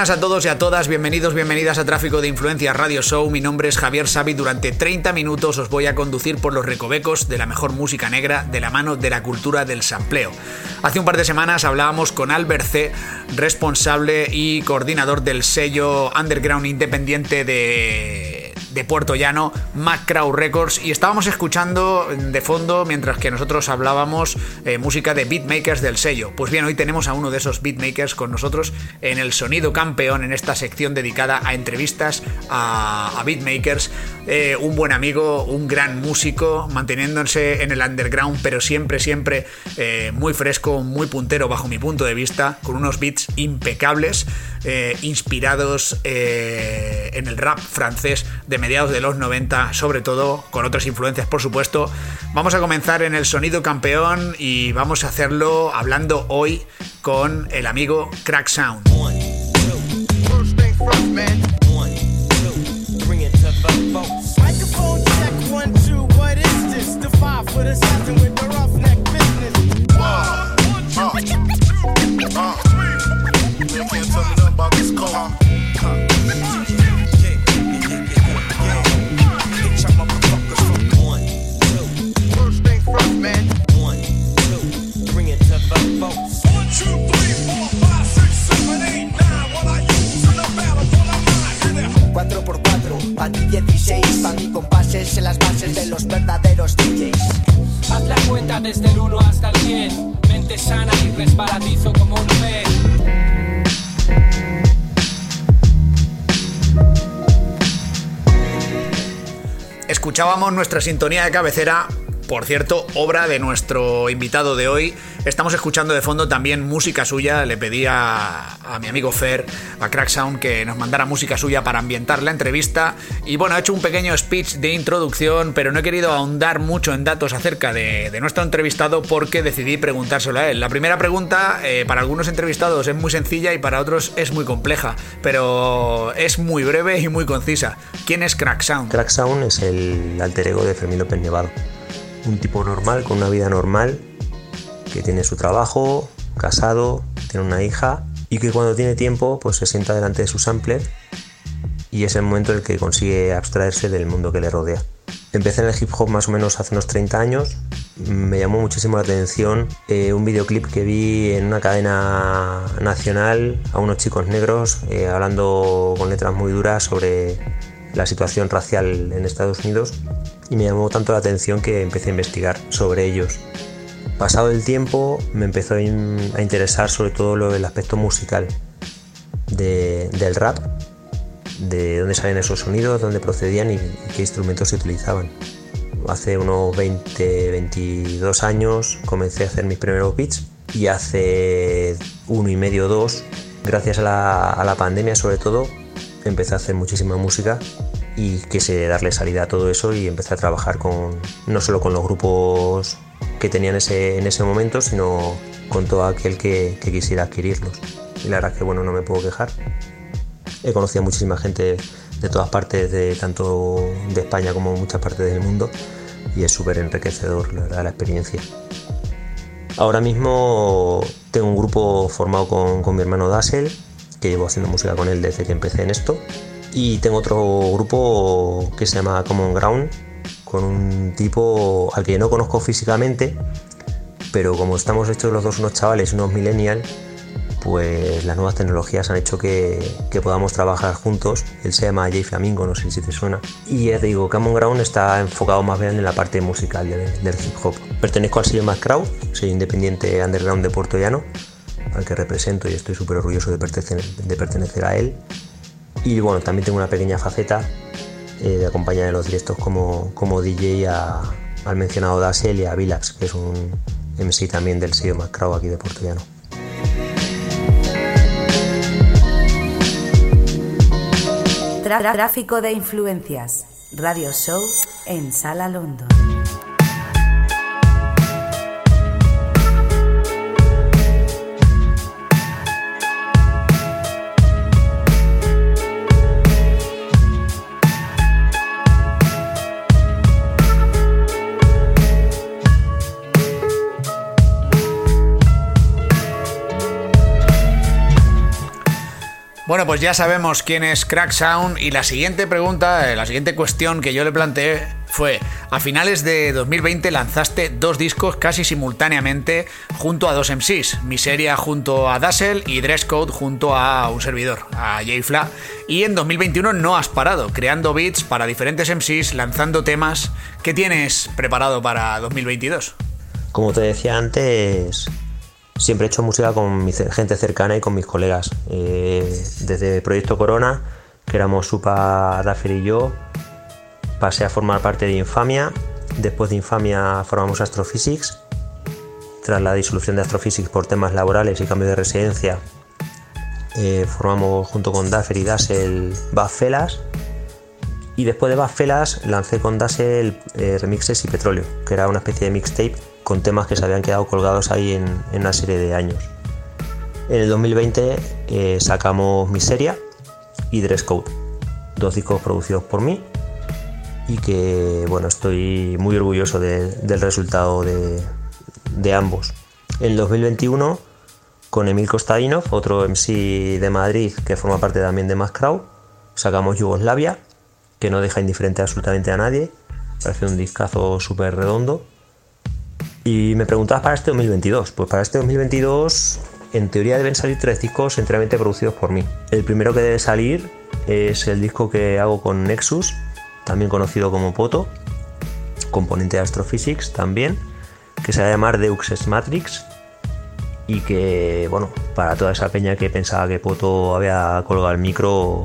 Buenas a todos y a todas, bienvenidos, bienvenidas a Tráfico de Influencia Radio Show. Mi nombre es Javier Sabi. Durante 30 minutos os voy a conducir por los recovecos de la mejor música negra de la mano de la cultura del sampleo. Hace un par de semanas hablábamos con Albert C., responsable y coordinador del sello underground independiente de de Puerto Llano, Macrow Records, y estábamos escuchando de fondo, mientras que nosotros hablábamos, eh, música de beatmakers del sello. Pues bien, hoy tenemos a uno de esos beatmakers con nosotros en el Sonido Campeón, en esta sección dedicada a entrevistas a, beatmakers. Eh, un buen amigo, un gran músico, manteniéndose en el underground, pero siempre, siempre eh, muy fresco, muy puntero bajo mi punto de vista, con unos beats impecables, inspirados en el rap francés de mediados de los 90, sobre todo con otras influencias, por supuesto. Vamos a comenzar en el sonido campeón y vamos a hacerlo hablando hoy con el amigo Crack Sound. Desde el 1 hasta el 100. Mente sana y resbaladizo como un pez. Escuchábamos nuestra sintonía de cabecera por cierto, obra de nuestro invitado de hoy. Estamos escuchando de fondo también música suya. Le pedí a, mi amigo Fer, a Crack Sound, que nos mandara música suya para ambientar la entrevista. Y bueno, ha hecho un pequeño speech de introducción, pero no he querido ahondar mucho en datos acerca de, nuestro entrevistado porque decidí preguntárselo a él. La primera pregunta, eh, para algunos entrevistados es muy sencilla y para otros es muy compleja, pero es muy breve y muy concisa. ¿Quién es Crack Sound? Crack Sound es el alter ego de Fermín López Nevado un tipo normal, con una vida normal, que tiene su trabajo, casado, tiene una hija y que cuando tiene tiempo pues se sienta delante de su sampler y es el momento en el que consigue abstraerse del mundo que le rodea. Empecé en el hip hop más o menos hace unos 30 años. Me llamó muchísimo la atención eh, un videoclip que vi en una cadena nacional a unos chicos negros eh, hablando con letras muy duras sobre la situación racial en Estados Unidos y me llamó tanto la atención que empecé a investigar sobre ellos. Pasado el tiempo me empezó a interesar sobre todo del aspecto musical del rap, de dónde salen esos sonidos, dónde procedían y, qué instrumentos se utilizaban. Hace unos 20, 22 años comencé a hacer mis primeros beats y hace uno y medio, dos, gracias a la pandemia sobre todo, empecé a hacer muchísima música y quise darle salida a todo eso y empecé a trabajar con, no solo con los grupos que tenían ese, en ese momento, sino con todo aquel que, quisiera adquirirlos. Y la verdad es que bueno, no me puedo quejar. He conocido a muchísima gente de todas partes, de, tanto de España como muchas partes del mundo, y es súper enriquecedor la, verdad, la experiencia. Ahora mismo tengo un grupo formado con, con mi hermano Dassel, que llevo haciendo música con él desde que empecé en esto. Y tengo otro grupo que se llama Common Ground, con un tipo al que no conozco físicamente, pero como estamos hechos los dos unos chavales, unos millennials, pues las nuevas tecnologías han hecho que, podamos trabajar juntos. Él se llama Jay Flamingo, no sé si te suena. Y ya te digo, Common Ground está enfocado más bien en la parte musical del, hip hop. Pertenezco al sello Crowd, soy independiente underground de Puerto Llano, al que represento y estoy súper orgulloso de pertenecer, de pertenecer a él. Y bueno, también tengo una pequeña faceta eh, de acompañar en los directos como, como DJ al mencionado Dasel y a Vilax, que es un MC también del sello Macrao aquí de Puerto Llano. Tráfico de influencias. Radio Show en Sala London. Bueno, pues ya sabemos quién es Crack Sound y la siguiente pregunta, eh, la siguiente cuestión que yo le planteé fue, a finales de 2020 lanzaste dos discos casi simultáneamente junto a dos MCs, Miseria junto a Dazzle y Dresscode junto a un servidor, a Jay Fla, y en 2021 no has parado, creando beats para diferentes MCs, lanzando temas. ¿Qué tienes preparado para 2022? Como te decía antes, siempre he hecho música con mi gente cercana y con mis colegas. Eh, desde Proyecto Corona, que éramos Supa, Daffer y yo, pasé a formar parte de Infamia. Después de Infamia formamos Astrophysics. Tras la disolución de Astrophysics por temas laborales y cambio de residencia, eh, formamos junto con Daffer y Dassel Baffelas. Y después de Baffelas lancé con Dassel eh, Remixes y Petróleo, que era una especie de mixtape con temas que se habían quedado colgados ahí en, una serie de años. En el 2020 eh, sacamos Miseria y Dress Code, dos discos producidos por mí y que bueno, estoy muy orgulloso del resultado de, ambos. En el 2021 con Emil Kostadinov, otro MC de Madrid que forma parte también de Mascrow, sacamos Yugoslavia, que no deja indiferente absolutamente a nadie, parece un discazo súper redondo y me preguntabas para este 2022. Pues para este 2022, en teoría deben salir tres discos enteramente producidos por mí. El primero que debe salir es el disco que hago con Nexus, también conocido como Poto, componente de Astrophysics también, que se va a llamar Deux Matrix. Y que, bueno, para toda esa peña que pensaba que Poto había colgado el micro,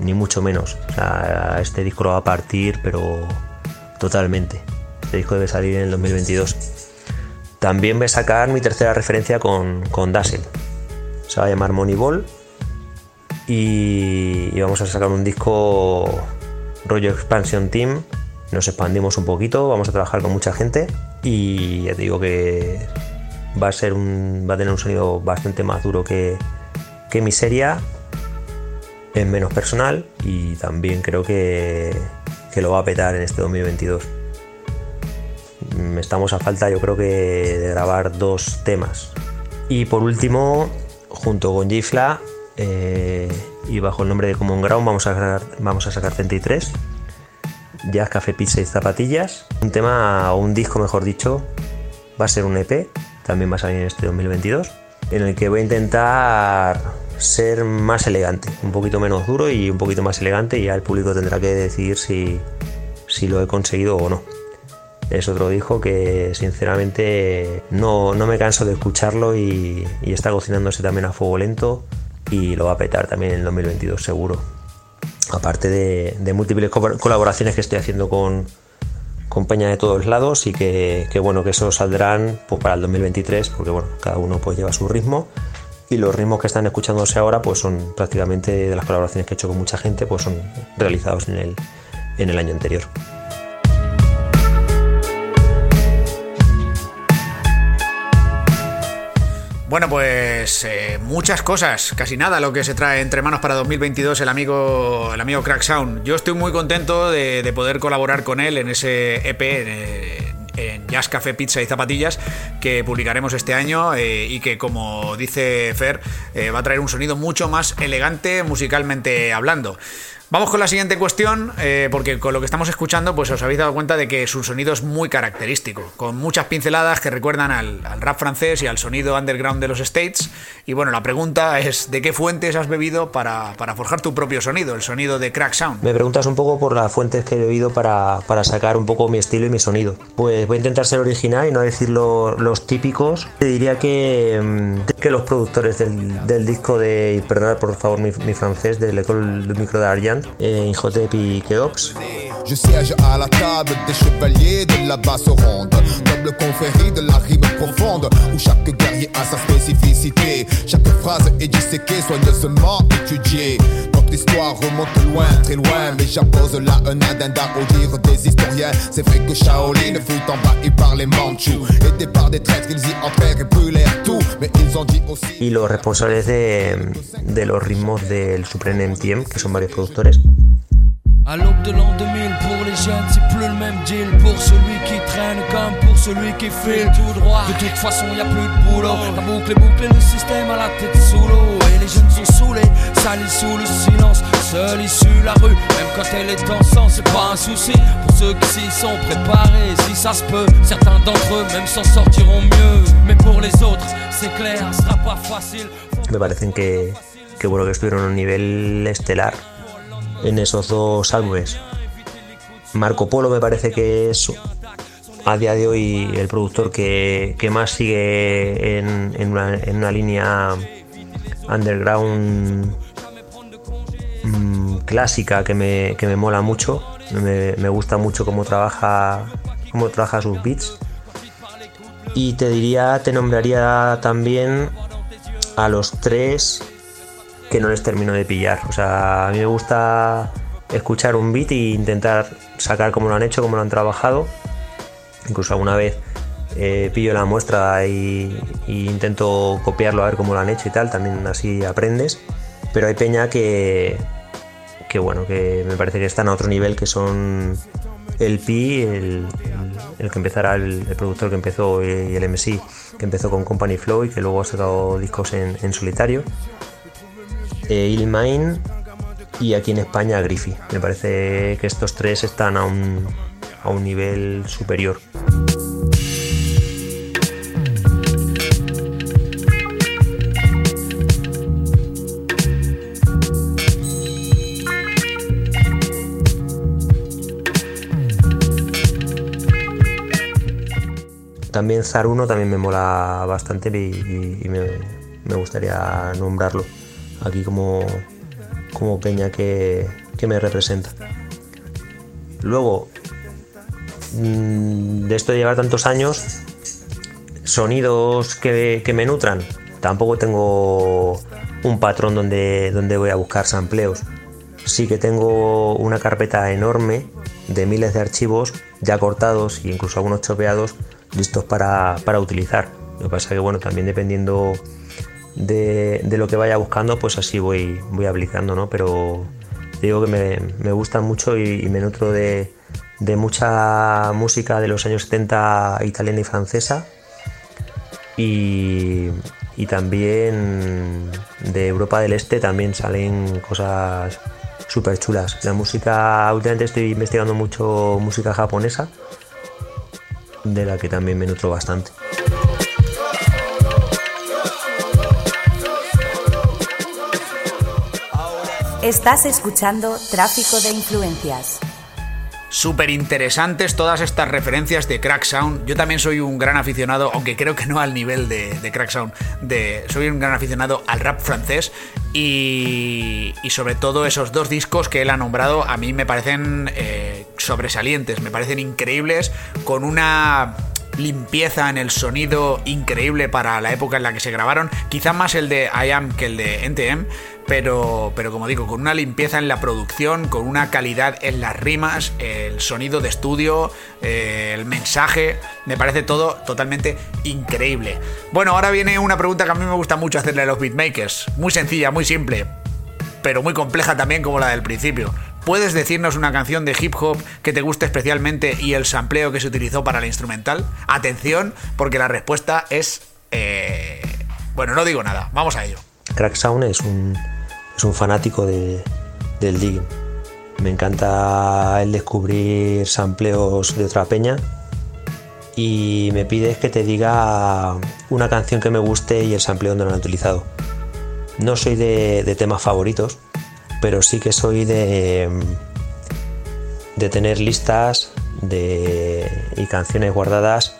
ni mucho menos. O sea, este disco lo va a partir, pero totalmente. Este disco debe salir en el 2022. También voy a sacar mi tercera referencia con, con Dazzle. Se va a llamar Moneyball. Y, y vamos a sacar un disco rollo Expansion Team. Nos expandimos un poquito, vamos a trabajar con mucha gente. Y ya te digo que va a ser un. va a tener un sonido bastante más duro que, que Miseria. Es menos personal y también creo que, que lo va a petar en este 2022. Estamos a falta yo creo que de grabar dos temas. Y por último, junto con Gifla eh, y bajo el nombre de Common Ground vamos a, sacar, vamos a sacar 33. Jazz, café, pizza y zapatillas. Un tema o un disco mejor dicho va a ser un EP, también va a salir en este 2022, en el que voy a intentar ser más elegante, un poquito menos duro y un poquito más elegante y ya el público tendrá que decidir si, si lo he conseguido o no es otro disco que sinceramente no, me canso de escucharlo y, está cocinándose también a fuego lento y lo va a petar también en el 2022 seguro. Aparte de, múltiples colaboraciones que estoy haciendo con, compañía de todos lados y que, bueno que eso saldrán pues, para el 2023 porque bueno cada uno pues lleva su ritmo y los ritmos que están escuchándose ahora pues son prácticamente de las colaboraciones que he hecho con mucha gente pues son realizados en el, en el año anterior. Bueno, pues eh, muchas cosas, casi nada lo que se trae entre manos para 2022 el amigo, el amigo Crack Sound. Yo estoy muy contento de, poder colaborar con él en ese EP. En, Jazz Café, Pizza y Zapatillas que publicaremos este año eh, y que como dice Fer eh, va a traer un sonido mucho más elegante musicalmente hablando. Vamos con la siguiente cuestión, eh, porque con lo que estamos escuchando, pues os habéis dado cuenta de que su sonido es muy característico, con muchas pinceladas que recuerdan al, rap francés y al sonido underground de los States. Y bueno, la pregunta es: ¿de qué fuentes has bebido para, forjar tu propio sonido, el sonido de Crack Sound? Me preguntas un poco por las fuentes que he bebido para, sacar un poco mi estilo y mi sonido. Pues voy a intentar ser original y no decir los típicos. Te diría que, mm, que los productores del, disco de, perdonad por favor mi, francés, del École du Micro d'Argent, Keops. Je siège à la table des chevaliers de la basse ronde, noble confrérie de la rime profonde, où chaque guerrier a sa spécificité. Chaque phrase est disséquée, soigneusement étudiée. Notre histoire remonte loin, très loin, mais j'appose là un addenda au dire des historiens. C'est vrai que Shaolin fut envahi par les Mandchous, et par des traîtres, ils y entrèrent et brûlèrent tout, mais ils ont dit aussi. Y los responsables de, de los ritmos del Supreme MTM, que son varios productores, À l'aube de l'an 2000, pour les jeunes, c'est plus le même deal. Pour celui qui traîne comme pour celui qui file tout droit. De toute façon, y a plus de boulot. La boucle est bouclée, le système à la tête sous l'eau. Et les jeunes sont saoulés Me parecen que, que bueno que estuvieron a un nivel estelar en esos dos álbumes. Marco Polo me parece que es a día de hoy el productor que, que más sigue en, en, una, línea underground mmm, clásica que me, que me, mola mucho. Me, me, gusta mucho cómo trabaja, cómo trabaja sus beats. Y te diría, te nombraría también a los tres que no les termino de pillar. O sea, a mí me gusta escuchar un beat e intentar sacar cómo lo han hecho, cómo lo han trabajado. Incluso alguna vez eh, pillo la muestra y, y, intento copiarlo a ver cómo lo han hecho y tal, también así aprendes. Pero hay peña que, que bueno, que me parece que están a otro nivel, que son el Pi, el, el que empezará, el, productor que empezó y el MC que empezó con Company Flow y que luego ha sacado discos en, en solitario. Eh, Ilmain y aquí en España Griffy. Me parece que estos tres están a un, a un nivel superior. También 1 también me mola bastante y, y, me, me gustaría nombrarlo aquí como, como peña que, que me representa. Luego, de esto de llevar tantos años, sonidos que, que, me nutran. Tampoco tengo un patrón donde, donde voy a buscar sampleos. Sí que tengo una carpeta enorme de miles de archivos ya cortados e incluso algunos chopeados listos para, para utilizar. Lo que pasa que bueno, también dependiendo de, de, lo que vaya buscando, pues así voy, voy aplicando, ¿no? Pero digo que me, me gusta mucho y, y me nutro de, de, mucha música de los años 70 italiana y francesa y, y, también de Europa del Este también salen cosas súper chulas. La música, últimamente estoy investigando mucho música japonesa, de la que también me nutro bastante. Estás escuchando Tráfico de Influencias. Súper interesantes todas estas referencias de Crack Sound. Yo también soy un gran aficionado, aunque creo que no al nivel de, Crack Sound, soy un gran aficionado al rap francés y, y, sobre todo esos dos discos que él ha nombrado a mí me parecen eh, sobresalientes, me parecen increíbles, con una limpieza en el sonido increíble para la época en la que se grabaron, quizá más el de I Am que el de NTM, pero, pero como digo, con una limpieza en la producción, con una calidad en las rimas, el sonido de estudio, eh, el mensaje, me parece todo totalmente increíble. Bueno, ahora viene una pregunta que a mí me gusta mucho hacerle a los beatmakers, muy sencilla, muy simple, pero muy compleja también como la del principio. ¿Puedes decirnos una canción de hip hop que te guste especialmente y el sampleo que se utilizó para la instrumental? Atención, porque la respuesta es... Eh... Bueno, no digo nada, vamos a ello. Crack Sound es un, es un fanático de, del digging. Me encanta el descubrir sampleos de otra peña y me pides que te diga una canción que me guste y el sampleo donde lo han utilizado. No soy de, de temas favoritos, pero sí que soy de, de tener listas de, y canciones guardadas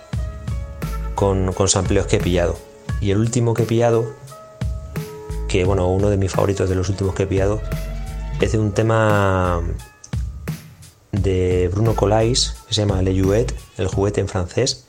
con, con sampleos que he pillado. Y el último que he pillado, que bueno, uno de mis favoritos de los últimos que he pillado, es de un tema de Bruno Colais, que se llama Le Jouet, el juguete en francés.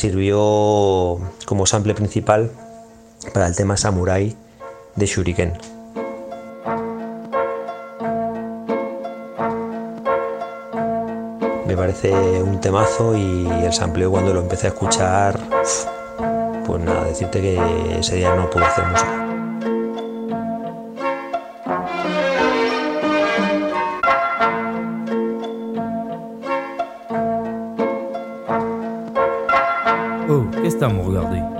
Sirvió como sample principal para el tema Samurai de Shuriken. Me parece un temazo y el sampleo cuando lo empecé a escuchar, pues nada, decirte que ese día no pude hacer música. À me regarder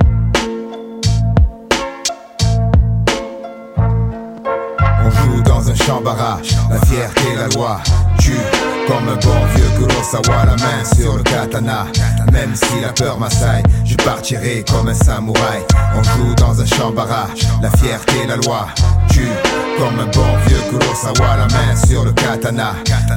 On joue dans un champ barrage, la fierté, la loi. Tue comme un bon vieux Kurosawa, la main sur le katana. Même si la peur m'assaille, je partirai comme un samouraï. On joue dans un champ barrage, la fierté, la loi. Comme un bon vieux Kurosawa, la main sur le katana.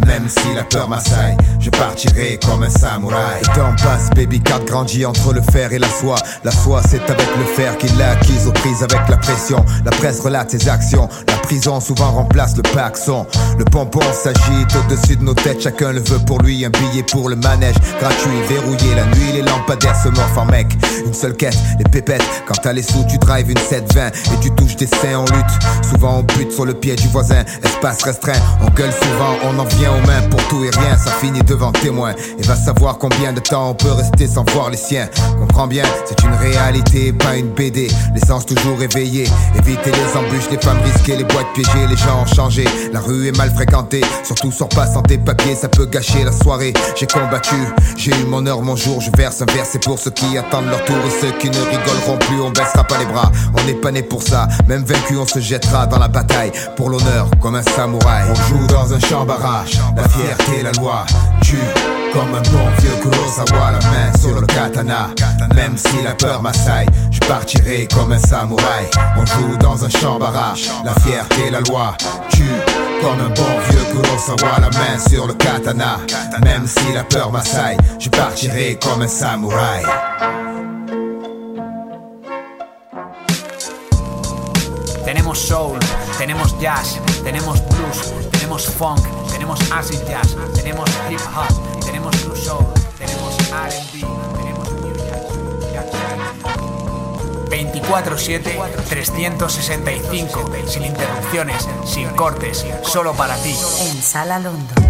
Même si la peur m'assaille, je partirai comme un samouraï. Le temps passe, baby cat grandit entre le fer et la soie. La soie, c'est avec le fer qu'il l'a acquise aux prises avec la pression. La presse relate ses actions. La prison souvent remplace le paxon. Le pompon s'agite au-dessus de nos têtes, chacun le veut pour lui. Un billet pour le manège, gratuit, verrouillé. La nuit, les lampadaires se morfent en mec. Une seule quête, les pépettes. Quand t'as les sous, tu drives une 720 et tu touches des seins en lutte. Souvent on bute sur le pied du voisin, espace restreint. On gueule souvent, on en vient aux mains pour tout et rien. Ça finit devant témoin. Et va savoir combien de temps on peut rester sans voir les siens. Comprends bien, c'est une réalité, pas une BD. L'essence toujours éveillée. Éviter les embûches, les femmes risquées, les boîtes piégées, les gens ont changé. La rue est mal fréquentée, surtout sors pas sans tes papiers, ça peut gâcher la soirée. J'ai combattu, j'ai eu mon heure, mon jour. Je verse un verre, c'est pour ceux qui attendent leur tour et ceux qui ne rigoleront plus. On baissera pas les bras, on n'est pas né pour ça. Même vaincu, on se jettera dans la bataille pour l'honneur comme un samouraï. On joue dans un champ barrage, la fierté, la loi. Tue comme un bon vieux Kurosawa, la main sur le katana. Même si la peur m'assaille, je partirai comme un samouraï. On joue dans un champ barrage, la fierté, la loi. Tue comme un bon vieux Kurosawa, la main sur le katana. Même si la peur m'assaille, je partirai comme un samouraï. Tenemos soul, tenemos jazz, tenemos blues, tenemos funk, tenemos acid jazz, tenemos hip hop, tenemos blue soul, tenemos R&B, tenemos new jazz, jazz. 24/7, 365, sin interrupciones, sin cortes, solo para ti. En Sala London.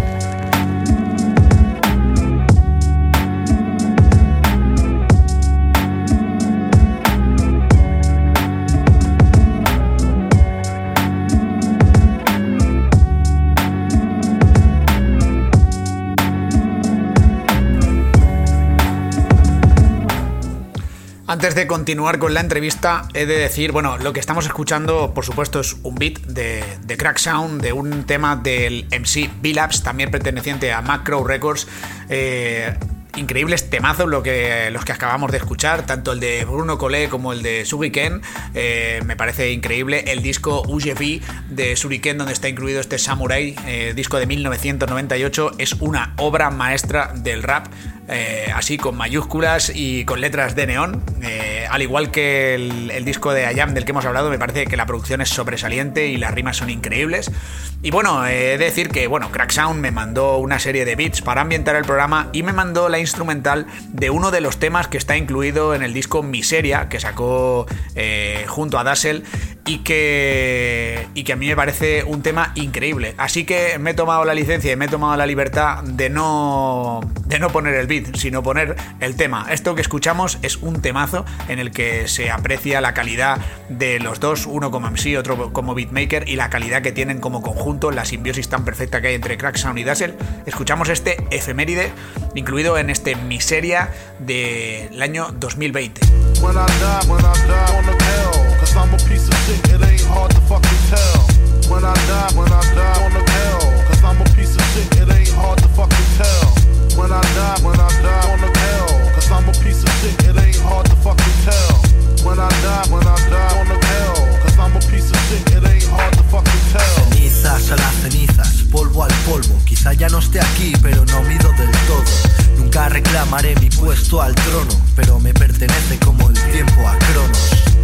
Antes de continuar con la entrevista, he de decir, bueno, lo que estamos escuchando, por supuesto, es un beat de, Crack Sound, de un tema del MC B-Labs, también perteneciente a Macro Records. Eh, increíbles temazos lo que, los que acabamos de escuchar, tanto el de Bruno Collet como el de Suriken. Eh, me parece increíble el disco UGV de Suriken, donde está incluido este Samurai, eh, disco de 1998. Es una obra maestra del rap. Eh, así con mayúsculas y con letras de neón. Eh, al igual que el, disco de Ayam del que hemos hablado, me parece que la producción es sobresaliente y las rimas son increíbles. Y bueno, eh, he de decir que bueno, Crack Sound me mandó una serie de beats para ambientar el programa y me mandó la instrumental de uno de los temas que está incluido en el disco Miseria, que sacó junto a Dazzle y que, y que a mí me parece un tema increíble. Así que me he tomado la licencia y me he tomado la libertad de no, de no poner el beat, sino poner el tema. Esto que escuchamos es un temazo en el que se aprecia la calidad de los dos, uno como MC, otro como beatmaker, y la calidad que tienen como conjunto, la simbiosis tan perfecta que hay entre Cracksound y Dazzle. Escuchamos este efeméride incluido en este Miseria del año 2020. Cause I'm a piece of shit, it ain't hard to fucking tell. When. When I die, when I die on the hell. Cause I'm a piece of shit, it ain't hard to fucking tell. When I die, when I die on the hell. Cause I'm a piece of shit, it ain't hard to fucking tell. Cenizas a las cenizas, polvo al polvo. Quizá ya no esté aquí, pero no mido del todo. Nunca reclamaré mi puesto al trono, pero me pertenece como el tiempo a Cronos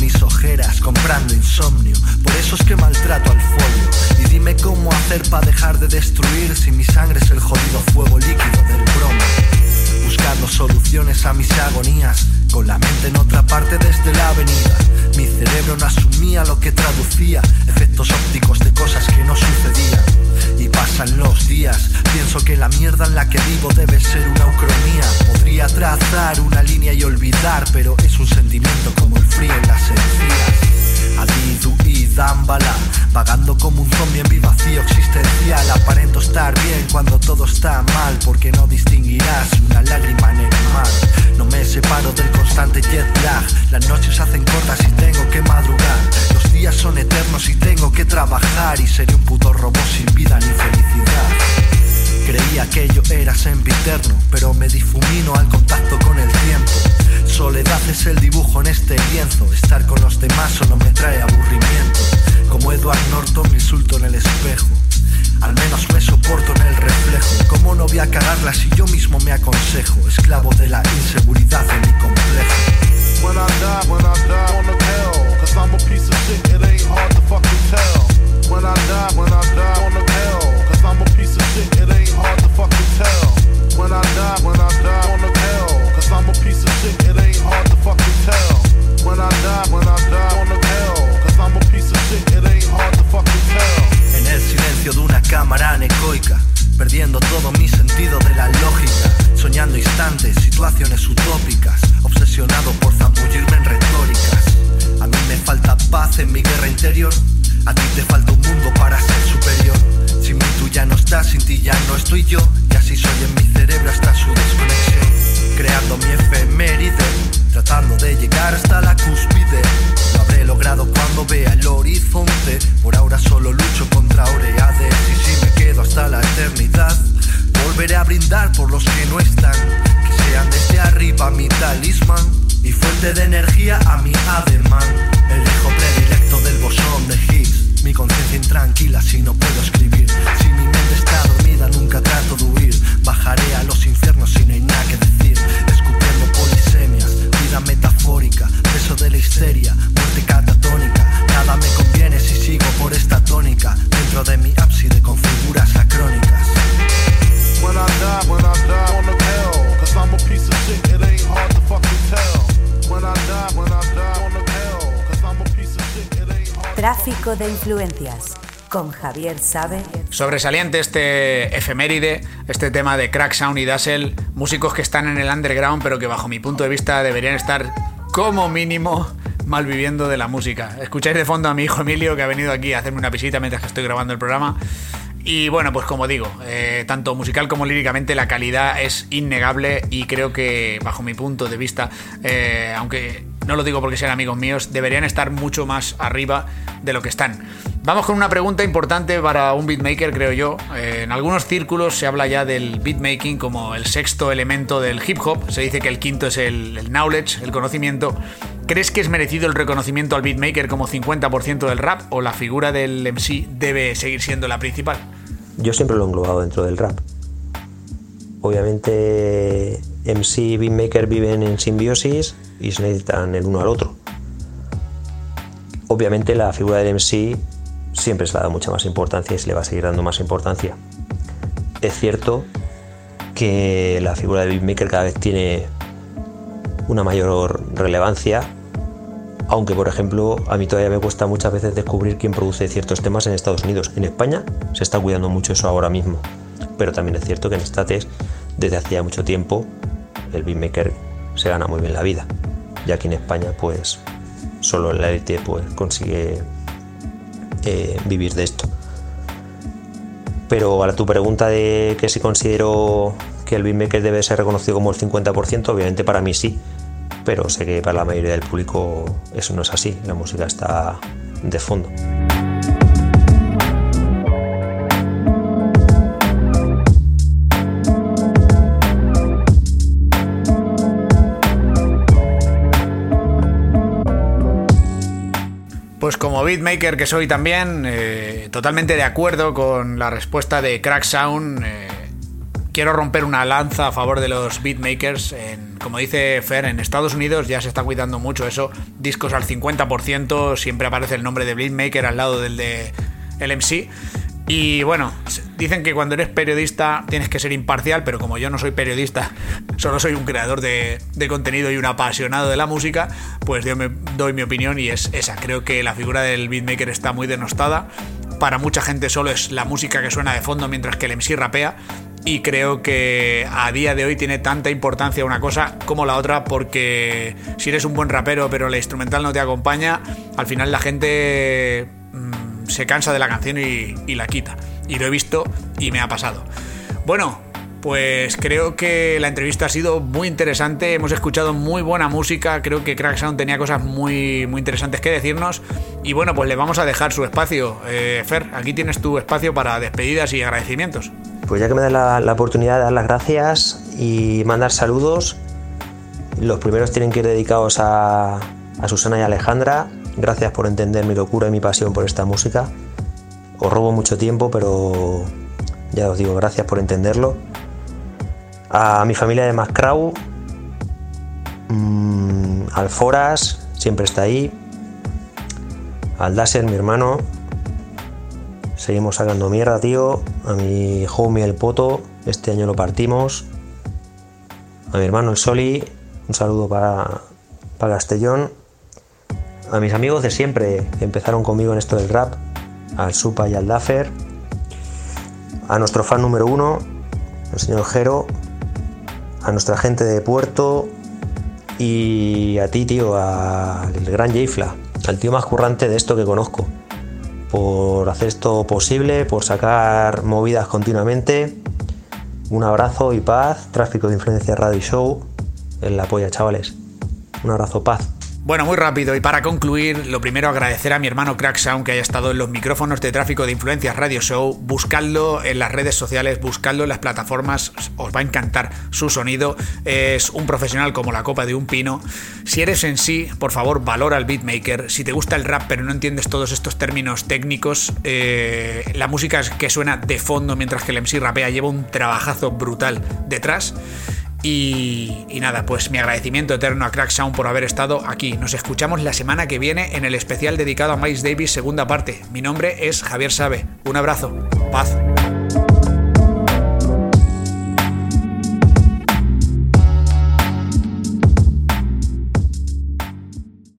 mis ojeras, comprando insomnio. Por eso es que maltrato al folio. Y dime cómo hacer para dejar de destruir si mi sangre es el jodido fuego líquido del bromo. Buscando soluciones a mis agonías, con la mente en otra parte desde la avenida. Mi cerebro no asumía lo que traducía, efectos ópticos de cosas que no sucedían. Y pasan los días, pienso que la mierda en la que vivo debe ser una ucronía. Podría trazar una línea y olvidar, pero es un sentimiento como el frío en las encías. Adidu y Dambala, vagando como un zombie en mi vacío existencial. Aparento estar bien cuando todo está mal, porque no distinguirás una lágrima en el mar. No me separo del constante jet lag. Las noches hacen cortas y tengo que madrugar. Los días son eternos y tengo que trabajar. Y seré un puto robot sin vida ni felicidad. Creía que yo era sempiterno, pero me difumino al contacto con el tiempo. Soledad es el dibujo en este lienzo. Estar con los demás solo me trae aburrimiento. Como Edward Norton me insulto en el espejo. Al menos me soporto en el reflejo. ¿Cómo no voy a cagarla si yo mismo me aconsejo? Esclavo de la inseguridad de mi complejo. When I die, when I die on the hell. Cause I'm a piece of shit, it ain't hard to fucking tell. When I die, when I die on the hell. Cause I'm a piece of shit, it ain't hard to fucking tell. When I die, when I die on the. En el silencio de una cámara anecoica, perdiendo todo mi sentido de la lógica, soñando instantes, situaciones utópicas, obsesionado por zambullirme en retóricas. A mí me falta paz en mi guerra interior, a ti te falta un mundo para ser superior. Sin mí tú ya no estás, sin ti ya no estoy yo, y así soy en mi cerebro hasta su desconexión. Creando mi efeméride, tratando de llegar hasta la cúspide. Lo habré logrado cuando vea el horizonte. Por ahora solo lucho contra oreades. Y si me quedo hasta la eternidad, volveré a brindar por los que no están. Que sean desde arriba mi talismán y fuente de energía a mi ademán. El hijo predilecto del bosón de Higgs. Mi conciencia intranquila si no puedo escribir. Si mi mente está dormida, nunca trato de huir. Bajaré a la histeria, muerte catatónica. Nada me conviene si sigo por esta tónica. Dentro de mi ábside con figuras acrónicas. When I die, when I die on the hell. Cause I'm a piece of shit, it ain't hard to fucking tell. When I die, when I die on the hell. Cause I'm a piece of shit, it ain't hard Tráfico de influencias con Javier Sabe. Sobresaliente este efeméride, este tema de Crack Sound y Dazzle, músicos que están en el underground pero que bajo mi punto de vista deberían estar como mínimo mal viviendo de la música. Escucháis de fondo a mi hijo Emilio que ha venido aquí a hacerme una visita mientras que estoy grabando el programa. Y bueno, pues como digo, eh, tanto musical como líricamente la calidad es innegable y creo que bajo mi punto de vista, eh, aunque no lo digo porque sean amigos míos, deberían estar mucho más arriba de lo que están. Vamos con una pregunta importante para un beatmaker, creo yo. Eh, en algunos círculos se habla ya del beatmaking como el sexto elemento del hip hop. Se dice que el quinto es el, el knowledge, el conocimiento. ¿Crees que es merecido el reconocimiento al beatmaker como 50% del rap o la figura del MC debe seguir siendo la principal? Yo siempre lo he englobado dentro del rap. Obviamente MC y beatmaker viven en simbiosis y se necesitan el uno al otro. Obviamente la figura del MC siempre se le dado mucha más importancia y se le va a seguir dando más importancia. Es cierto que la figura del beatmaker cada vez tiene una mayor relevancia Aunque, por ejemplo, a mí todavía me cuesta muchas veces descubrir quién produce ciertos temas en Estados Unidos. En España se está cuidando mucho eso ahora mismo. Pero también es cierto que en States, desde hacía mucho tiempo, el beatmaker se gana muy bien la vida. Y aquí en España, pues, solo la élite pues, consigue eh, vivir de esto. Pero a tu pregunta de que si considero que el beatmaker debe ser reconocido como el 50%, obviamente para mí sí pero sé que para la mayoría del público eso no es así, la música está de fondo. Pues como beatmaker que soy también, eh, totalmente de acuerdo con la respuesta de Crack Sound. Eh, quiero romper una lanza a favor de los beatmakers. Como dice Fer, en Estados Unidos ya se está cuidando mucho eso. Discos al 50%, siempre aparece el nombre de beatmaker al lado del de el MC. Y bueno, dicen que cuando eres periodista tienes que ser imparcial, pero como yo no soy periodista, solo soy un creador de, contenido y un apasionado de la música, pues yo me doy mi opinión y es esa. Creo que la figura del beatmaker está muy denostada. Para mucha gente solo es la música que suena de fondo mientras que el MC rapea y creo que a día de hoy tiene tanta importancia una cosa como la otra porque si eres un buen rapero pero la instrumental no te acompaña, al final la gente se cansa de la canción y, la quita. Y lo he visto y me ha pasado. Bueno, pues creo que la entrevista ha sido muy interesante, hemos escuchado muy buena música, creo que Crack Sound tenía cosas muy, muy interesantes que decirnos y bueno, pues le vamos a dejar su espacio. Eh, Fer, aquí tienes tu espacio para despedidas y agradecimientos. Pues ya que me das la, oportunidad de dar las gracias y mandar saludos, los primeros tienen que ir dedicados a, a Susana y Alejandra. Gracias por entender mi locura y mi pasión por esta música. Os robo mucho tiempo, pero ya os digo, gracias por entenderlo. A mi familia de Mascrau, mmm, Alforas, siempre está ahí. Al Dasser, mi hermano, Seguimos sacando mierda, tío. A mi homie el Poto, este año lo partimos. A mi hermano el Soli, un saludo para, para Castellón. A mis amigos de siempre que empezaron conmigo en esto del rap, al Supa y al Daffer. A nuestro fan número uno, el señor Jero. A nuestra gente de Puerto. Y a ti, tío, al gran Jayfla, al tío más currante de esto que conozco por hacer esto posible, por sacar movidas continuamente. Un abrazo y paz. Tráfico de Influencia Radio Show. En la polla, chavales. Un abrazo, paz. Bueno, muy rápido y para concluir, lo primero agradecer a mi hermano Crack Sound que haya estado en los micrófonos de tráfico de influencias Radio Show, buscadlo en las redes sociales, buscadlo en las plataformas, os va a encantar su sonido, es un profesional como la copa de un pino. Si eres en sí, por favor, valora al beatmaker, si te gusta el rap pero no entiendes todos estos términos técnicos, eh, la música que suena de fondo mientras que el MC rapea lleva un trabajazo brutal detrás. Y, nada, pues mi agradecimiento eterno a Crack Sound por haber estado aquí. Nos escuchamos la semana que viene en el especial dedicado a Miles Davis segunda parte. Mi nombre es Javier Sabe. Un abrazo. Paz.